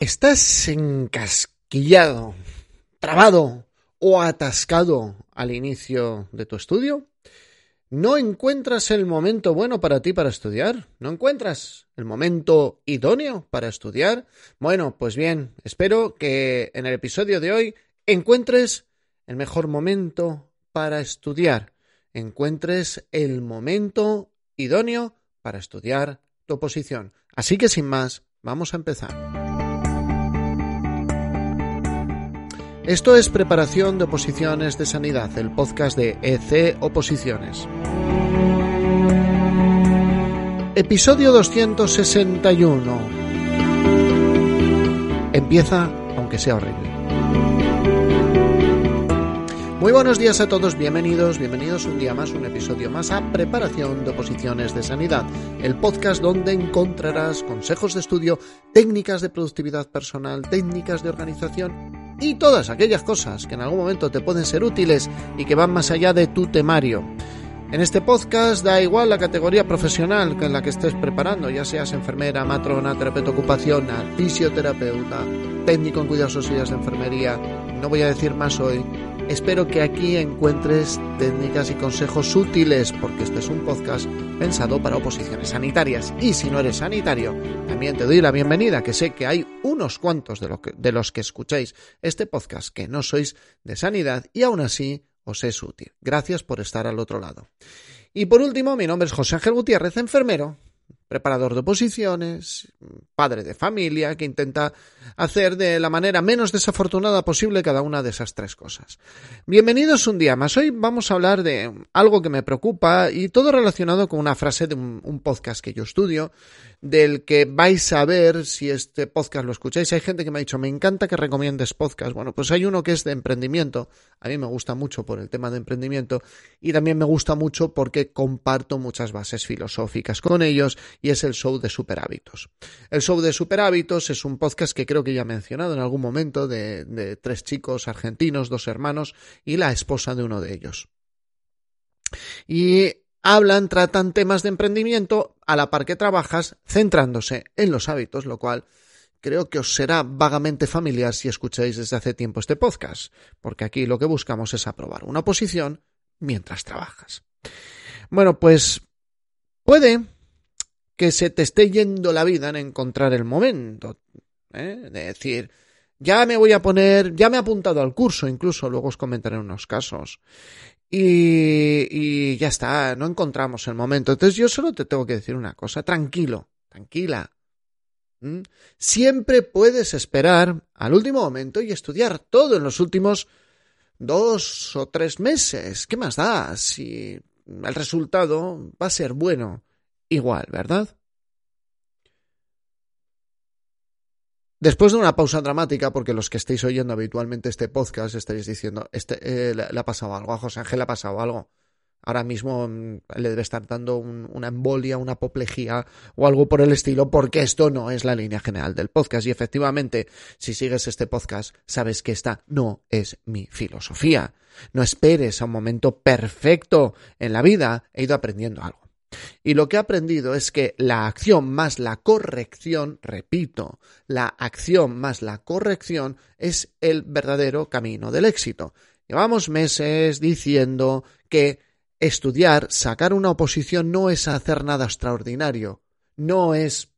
¿Estás encasquillado, trabado o atascado al inicio de tu estudio? ¿No encuentras el momento bueno para ti para estudiar? ¿No encuentras el momento idóneo para estudiar? Bueno, pues bien, espero que en el episodio de hoy encuentres el mejor momento para estudiar, encuentres el momento idóneo para estudiar tu oposición. Así que sin más, vamos a empezar. Esto es Preparación de Oposiciones de Sanidad, el podcast de EC Oposiciones. Episodio 261. Empieza aunque sea horrible. Muy buenos días a todos, bienvenidos, bienvenidos un día más, un episodio más a Preparación de Oposiciones de Sanidad, el podcast donde encontrarás consejos de estudio, técnicas de productividad personal, técnicas de organización y todas aquellas cosas que en algún momento te pueden ser útiles y que van más allá de tu temario. En este podcast da igual la categoría profesional en la que estés preparando, ya seas enfermera, matrona, terapeuta ocupacional, fisioterapeuta, técnico en cuidados sociales de enfermería, no voy a decir más hoy, Espero que aquí encuentres técnicas y consejos útiles porque este es un podcast pensado para oposiciones sanitarias. Y si no eres sanitario, también te doy la bienvenida, que sé que hay unos cuantos de, los que escucháis este podcast que no sois de sanidad y aún así os es útil. Gracias por estar al otro lado. Y por último, mi nombre es José Ángel Gutiérrez, enfermero, preparador de oposiciones, padre de familia, que intenta hacer de la manera menos desafortunada posible cada una de esas tres cosas. Bienvenidos un día más. Hoy vamos a hablar de algo que me preocupa y todo relacionado con una frase de un, podcast que yo estudio del que vais a ver si este podcast lo escucháis. Hay gente que me ha dicho, me encanta que recomiendes podcast. Bueno, pues hay uno que es de emprendimiento. A mí me gusta mucho por el tema de emprendimiento y también me gusta mucho porque comparto muchas bases filosóficas con ellos y es el show de Superhábitos. El show de Superhábitos es un podcast que creo que ya he mencionado en algún momento de, de tres chicos argentinos, dos hermanos y la esposa de uno de ellos. Y hablan, tratan temas de emprendimiento a la par que trabajas, centrándose en los hábitos, lo cual creo que os será vagamente familiar si escucháis desde hace tiempo este podcast, porque aquí lo que buscamos es aprobar una posición mientras trabajas. Bueno, pues puede que se te esté yendo la vida en encontrar el momento, ¿eh? de decir, ya me voy a poner, ya me he apuntado al curso, incluso luego os comentaré unos casos. Y, y ya está, no encontramos el momento. Entonces yo solo te tengo que decir una cosa, tranquilo, tranquila. ¿Mm? Siempre puedes esperar al último momento y estudiar todo en los últimos dos o tres meses. ¿Qué más da si el resultado va a ser bueno? Igual, ¿verdad? Después de una pausa dramática, porque los que estéis oyendo habitualmente este podcast estaréis diciendo, este, eh, le, ha pasado algo, a José Ángel le ha pasado algo. Ahora mismo mm, le debe estar dando una embolia, una apoplejía o algo por el estilo, porque esto no es la línea general del podcast. Y efectivamente, si sigues este podcast, sabes que esta no es mi filosofía. No esperes a un momento perfecto en la vida. He ido aprendiendo algo. Y lo que he aprendido es que la acción más la corrección, repito, la acción más la corrección es el verdadero camino del éxito. Llevamos meses diciendo que estudiar, sacar una oposición no es hacer nada extraordinario, no es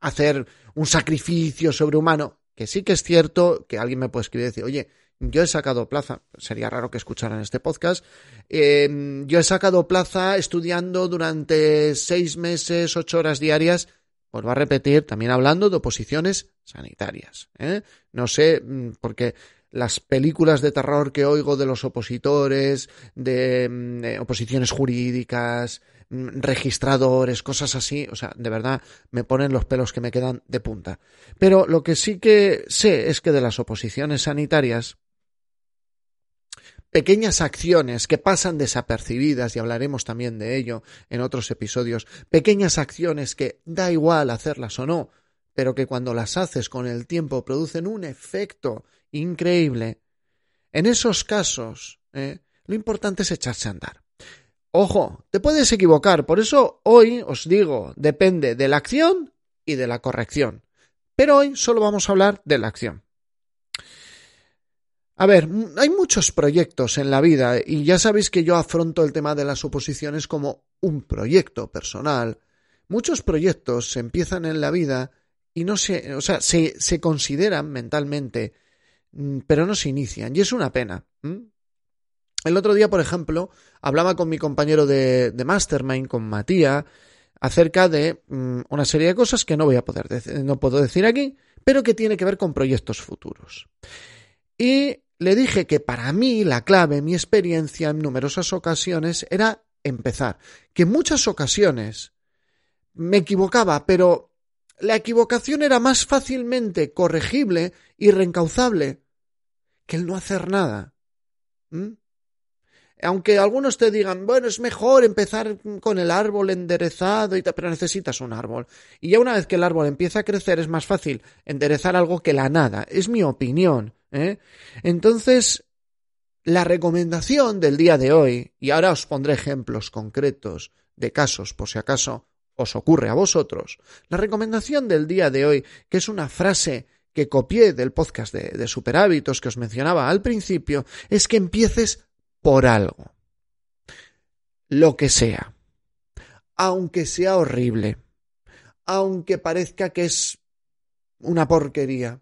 hacer un sacrificio sobrehumano, que sí que es cierto que alguien me puede escribir y decir, oye, yo he sacado plaza, sería raro que escucharan este podcast, em, yo he sacado plaza estudiando durante seis meses, ocho horas diarias, vuelvo a repetir, también hablando de oposiciones sanitarias. ¿eh? No sé, mm, porque las películas de terror que oigo de los opositores, de, mm, oposiciones jurídicas, mm, registradores, cosas así, o sea, de verdad me ponen los pelos que me quedan de punta. Pero lo que sí que sé es que de las oposiciones sanitarias, pequeñas acciones que pasan desapercibidas, y hablaremos también de ello en otros episodios, pequeñas acciones que da igual hacerlas o no, pero que cuando las haces con el tiempo producen un efecto increíble. En esos casos, ¿eh? lo importante es echarse a andar. Ojo, te puedes equivocar, por eso hoy os digo, depende de la acción y de la corrección. Pero hoy solo vamos a hablar de la acción. A ver, hay muchos proyectos en la vida y ya sabéis que yo afronto el tema de las oposiciones como un proyecto personal. Muchos proyectos se empiezan en la vida y no se, o sea, se, se consideran mentalmente, mm, pero no se inician. Y es una pena. El otro día, por ejemplo, hablaba con mi compañero de, de Mastermind, con Matías, acerca de mm, una serie de cosas que no voy a poder no puedo decir aquí, pero que tiene que ver con proyectos futuros. Y le dije que para mí la clave, mi experiencia en numerosas ocasiones era empezar, que en muchas ocasiones me equivocaba, pero la equivocación era más fácilmente corregible y reencauzable que el no hacer nada. ¿Mm? Aunque algunos te digan, bueno, es mejor empezar con el árbol enderezado y pero necesitas un árbol. Y ya una vez que el árbol empieza a crecer es más fácil enderezar algo que la nada. Es mi opinión. ¿Eh? Entonces, la recomendación del día de hoy, y ahora os pondré ejemplos concretos de casos por si acaso os ocurre a vosotros, la recomendación del día de hoy, que es una frase que copié del podcast de, de Superhábitos que os mencionaba al principio, es que empieces por algo. Lo que sea. Aunque sea horrible. Aunque parezca que es una porquería.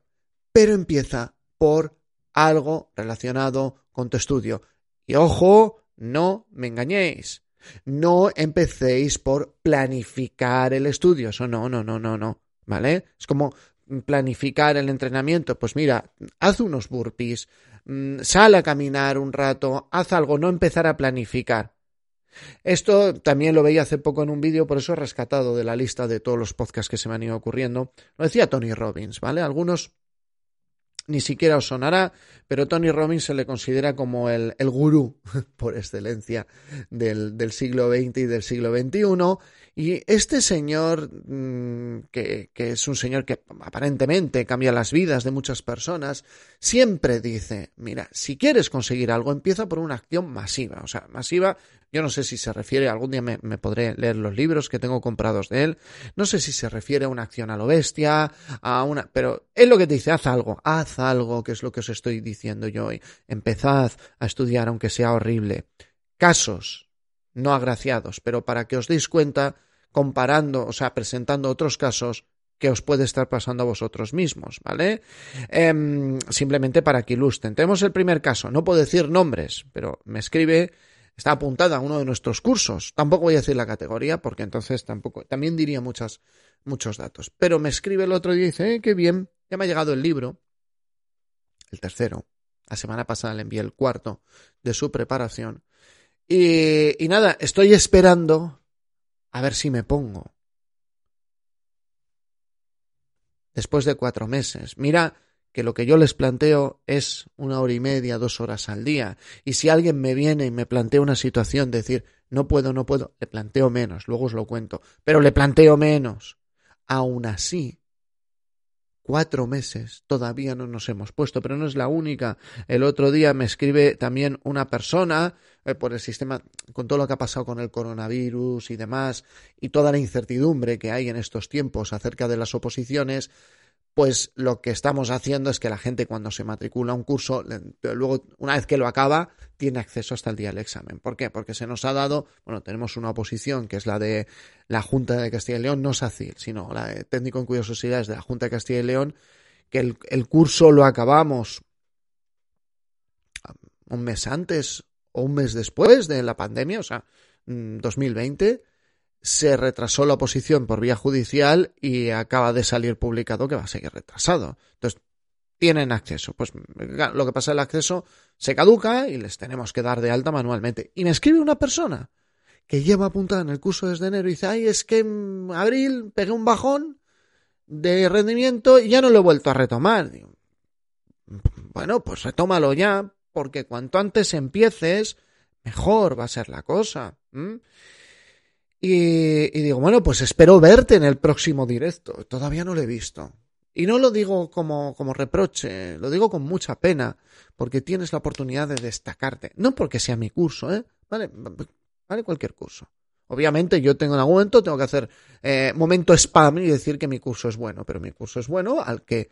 Pero empieza por algo relacionado con tu estudio. Y ojo, no me engañéis. No empecéis por planificar el estudio. Eso no, no, no, no, no. ¿Vale? Es como planificar el entrenamiento. Pues mira, haz unos burpees, mm, sal a caminar un rato, haz algo, no empezar a planificar. Esto también lo veía hace poco en un vídeo, por eso he rescatado de la lista de todos los podcasts que se me han ido ocurriendo. Lo decía Tony Robbins, ¿vale? Algunos ni siquiera os sonará, pero Tony Robbins se le considera como el, el gurú por excelencia del, del, siglo XX y del siglo XXI. Y este señor, mm, que, que es un señor que aparentemente cambia las vidas de muchas personas, siempre dice, mira, si quieres conseguir algo, empieza por una acción masiva. O sea, masiva yo no sé si se refiere, algún día me, podré leer los libros que tengo comprados de él. No sé si se refiere a una acción a lo bestia, a una. Pero es lo que te dice, haz algo, haz algo, que es lo que os estoy diciendo yo hoy. Empezad a estudiar, aunque sea horrible. Casos, no agraciados, pero para que os deis cuenta, comparando, o sea, presentando otros casos que os puede estar pasando a vosotros mismos, ¿vale? Em, simplemente para que ilustren. Tenemos el primer caso, no puedo decir nombres, pero me escribe está apuntada a uno de nuestros cursos. Tampoco voy a decir la categoría porque entonces tampoco, también diría muchos datos. Pero me escribe el otro día y dice, eh, qué bien, ya me ha llegado el libro, el tercero. La semana pasada le envié el cuarto de su preparación. Y nada, estoy esperando a ver si me pongo. Después de cuatro meses. Mira, que lo que yo les planteo es una hora y media, dos horas al día. Y si alguien me viene y me plantea una situación, decir, no puedo, no puedo, le planteo menos, luego os lo cuento, pero le planteo menos. Aún así, cuatro meses todavía no nos hemos puesto, pero no es la única. El otro día me escribe también una persona eh, por el sistema, con todo lo que ha pasado con el coronavirus y demás, y toda la incertidumbre que hay en estos tiempos acerca de las oposiciones, pues lo que estamos haciendo es que la gente cuando se matricula un curso, luego una vez que lo acaba, tiene acceso hasta el día del examen. ¿Por qué? Porque se nos ha dado, bueno, tenemos una oposición que es la de la Junta de Castilla y León, no SACIL, sino la de técnico en curiosidades de la Junta de Castilla y León, que el, el curso lo acabamos un mes antes o un mes después de la pandemia, o sea, 2020, mm, se retrasó la oposición por vía judicial y acaba de salir publicado que va a seguir retrasado. Entonces, tienen acceso. Pues lo que pasa, el acceso se caduca y les tenemos que dar de alta manualmente. Y me escribe una persona que lleva apuntada en el curso desde enero y dice, ay, es que en abril pegué un bajón de rendimiento y ya no lo he vuelto a retomar. bueno, pues retómalo ya, porque cuanto antes empieces, mejor va a ser la cosa. Y, digo, bueno, pues espero verte en el próximo directo. Todavía no lo he visto. Y no lo digo como, como reproche, lo digo con mucha pena, porque tienes la oportunidad de destacarte. No porque sea mi curso, ¿eh? Vale, vale cualquier curso. Obviamente yo tengo en algún momento, tengo que hacer eh, momento spam y decir que mi curso es bueno, pero mi curso es bueno al que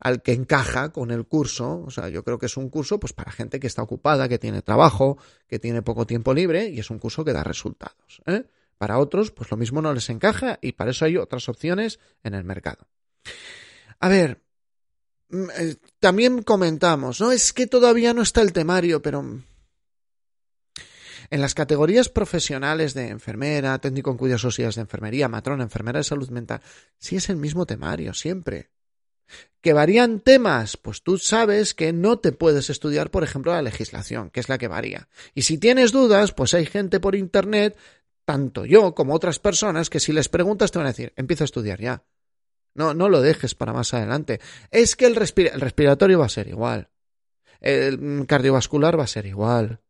al que encaja con el curso, o sea, yo creo que es un curso pues para gente que está ocupada, que tiene trabajo, que tiene poco tiempo libre y es un curso que da resultados. ¿eh? Para otros, pues lo mismo no les encaja y para eso hay otras opciones en el mercado. A ver, mm, eh, también comentamos, ¿no? Es que todavía no está el temario, pero en las categorías profesionales de enfermera, técnico en cuidados sociales de enfermería, matrona, enfermera de salud mental, sí es el mismo temario, siempre. ¿Que varían temas? Pues tú sabes que no te puedes estudiar, por ejemplo, la legislación, que es la que varía. Y si tienes dudas, pues hay gente por Internet, tanto yo como otras personas, que si les preguntas te van a decir, empieza a estudiar ya. No, no lo dejes para más adelante. Es que el, el respiratorio va a ser igual. El cardiovascular va a ser igual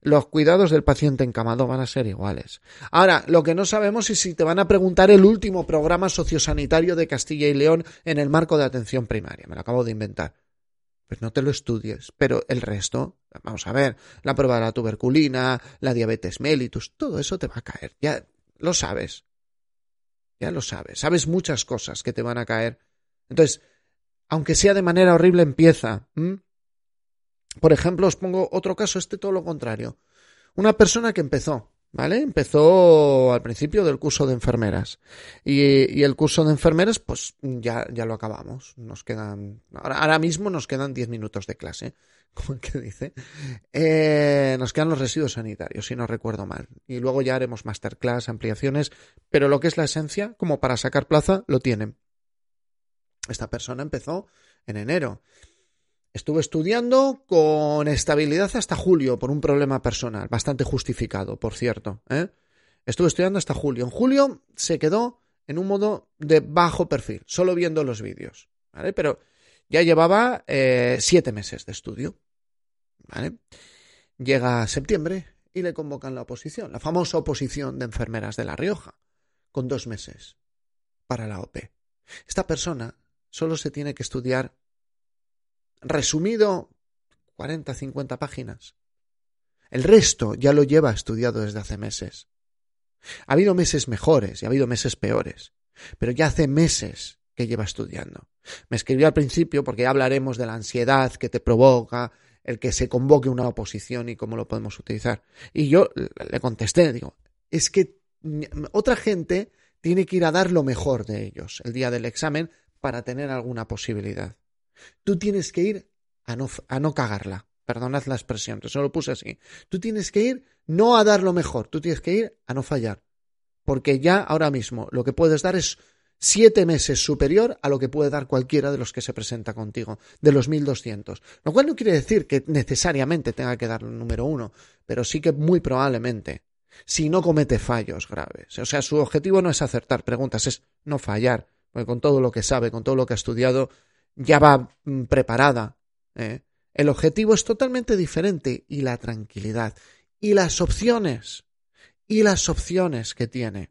los cuidados del paciente encamado van a ser iguales. Ahora, lo que no sabemos es si te van a preguntar el último programa sociosanitario de Castilla y León en el marco de atención primaria. Me lo acabo de inventar. Pues no te lo estudies, pero el resto, vamos a ver, la prueba de la tuberculina, la diabetes mellitus, todo eso te va a caer. Ya lo sabes. Ya lo sabes. Sabes muchas cosas que te van a caer. Entonces, aunque sea de manera horrible, empieza. Por ejemplo, os pongo otro caso, este todo lo contrario. Una persona que empezó, ¿vale? Empezó al principio del curso de enfermeras. Y, el curso de enfermeras, pues ya, ya lo acabamos. Nos quedan, ahora, mismo nos quedan 10 minutos de clase, como el que dice. Eh, nos quedan los residuos sanitarios, si no recuerdo mal. Y luego ya haremos masterclass, ampliaciones, pero lo que es la esencia, como para sacar plaza, lo tienen. Esta persona empezó en enero. Estuve estudiando con estabilidad hasta julio por un problema personal, bastante justificado, por cierto. ¿eh? Estuve estudiando hasta julio. En julio se quedó en un modo de bajo perfil, solo viendo los vídeos. Pero ya llevaba eh, siete meses de estudio. ¿vale? Llega septiembre y le convocan la oposición, la famosa oposición de enfermeras de La Rioja, con dos meses para la OP. Esta persona solo se tiene que estudiar resumido 40, 50 páginas. El resto ya lo lleva estudiado desde hace meses. Ha habido meses mejores y ha habido meses peores, pero ya hace meses que lleva estudiando. Me escribió al principio porque ya hablaremos de la ansiedad que te provoca el que se convoque una oposición y cómo lo podemos utilizar. Y yo le contesté, digo, es que otra gente tiene que ir a dar lo mejor de ellos el día del examen para tener alguna posibilidad. Tú tienes que ir a no, a no cagarla. Perdonad la expresión, eso lo puse así. Tú tienes que ir no a dar lo mejor, tú tienes que ir a no fallar. Porque ya ahora mismo lo que puedes dar es siete meses superior a lo que puede dar cualquiera de los que se presenta contigo, de los 1200. Lo cual no quiere decir que necesariamente tenga que dar el número uno, pero sí que muy probablemente, si no comete fallos graves. O sea, su objetivo no es acertar preguntas, es no fallar, porque con todo lo que sabe, con todo lo que ha estudiado, ya va mm, preparada. ¿eh? El objetivo es totalmente diferente y la tranquilidad y las opciones y las opciones que tiene.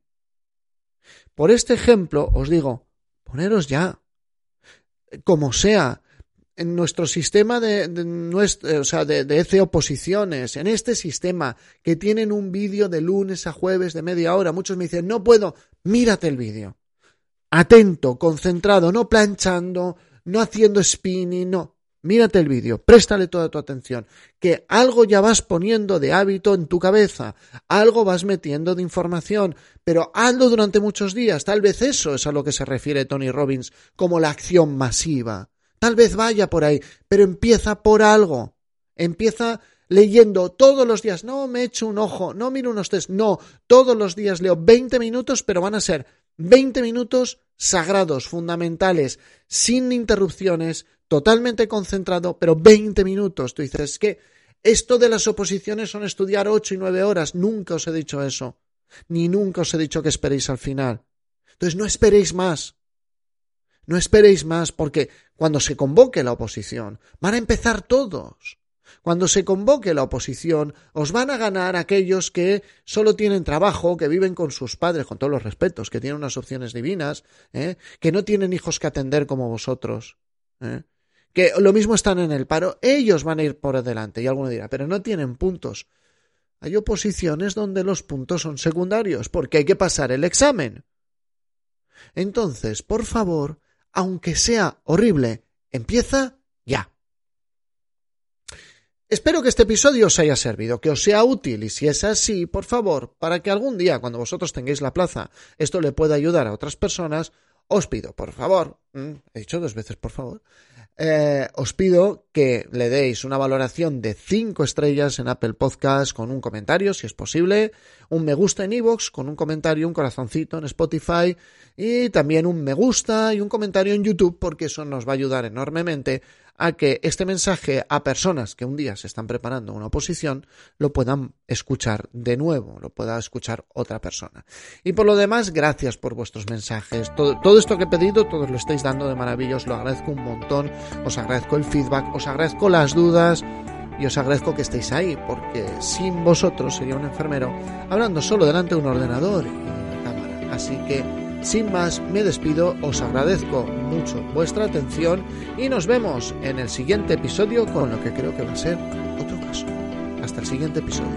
Por este ejemplo os digo, poneros ya, como sea, en nuestro sistema de, nuestro, o sea, de, de oposiciones, en este sistema que tienen un vídeo de lunes a jueves de media hora, muchos me dicen, no puedo, mírate el vídeo. Atento, concentrado, no planchando, no haciendo spinning, no. Mírate el vídeo, préstale toda tu atención, que algo ya vas poniendo de hábito en tu cabeza, algo vas metiendo de información, pero hazlo durante muchos días. Tal vez eso es a lo que se refiere Tony Robbins como la acción masiva. Tal vez vaya por ahí, pero empieza por algo. Empieza leyendo todos los días. No me echo un ojo, no miro unos test, no, todos los días leo 20 minutos, pero van a ser 20 minutos sagrados, fundamentales, sin interrupciones, totalmente concentrado, pero 20 minutos. Tú dices, es que esto de las oposiciones son estudiar 8 y 9 horas. Nunca os he dicho eso. Ni nunca os he dicho que esperéis al final. Entonces no esperéis más. No esperéis más porque cuando se convoque la oposición van a empezar todos. Cuando se convoque la oposición, os van a ganar aquellos que solo tienen trabajo, que viven con sus padres, con todos los respetos, que tienen unas opciones divinas, ¿eh? que no tienen hijos que atender como vosotros, ¿eh? que lo mismo están en el paro, ellos van a ir por delante. Y alguno dirá, pero no tienen puntos. hay oposiciones donde los puntos son secundarios, porque hay que pasar el examen. Entonces, por favor, aunque sea horrible, empieza ya. Espero que este episodio os haya servido, que os sea útil y si es así, por favor, para que algún día, cuando vosotros tengáis la plaza, esto le pueda ayudar a otras personas, os pido, por favor, he dicho dos veces, por favor, eh, os pido que le deis una valoración de 5 estrellas en Apple Podcast con un comentario, si es posible, un me gusta en iVoox con un comentario, un corazoncito en Spotify y también un me gusta y un comentario en YouTube porque eso nos va a ayudar enormemente a que este mensaje a personas que un día se están preparando una oposición lo puedan escuchar de nuevo, lo pueda escuchar otra persona. Y por lo demás, gracias por vuestros mensajes. Todo, todo esto que he pedido, todos lo estáis dando de maravilla, os lo agradezco un montón, os agradezco el feedback, os agradezco las dudas y os agradezco que estéis ahí, porque sin vosotros sería un enfermero hablando solo delante de un ordenador y una cámara. Así que sin más, me despido, os agradezco mucho vuestra atención y nos vemos en el siguiente episodio con lo que creo que va a ser otro caso. Hasta el siguiente episodio.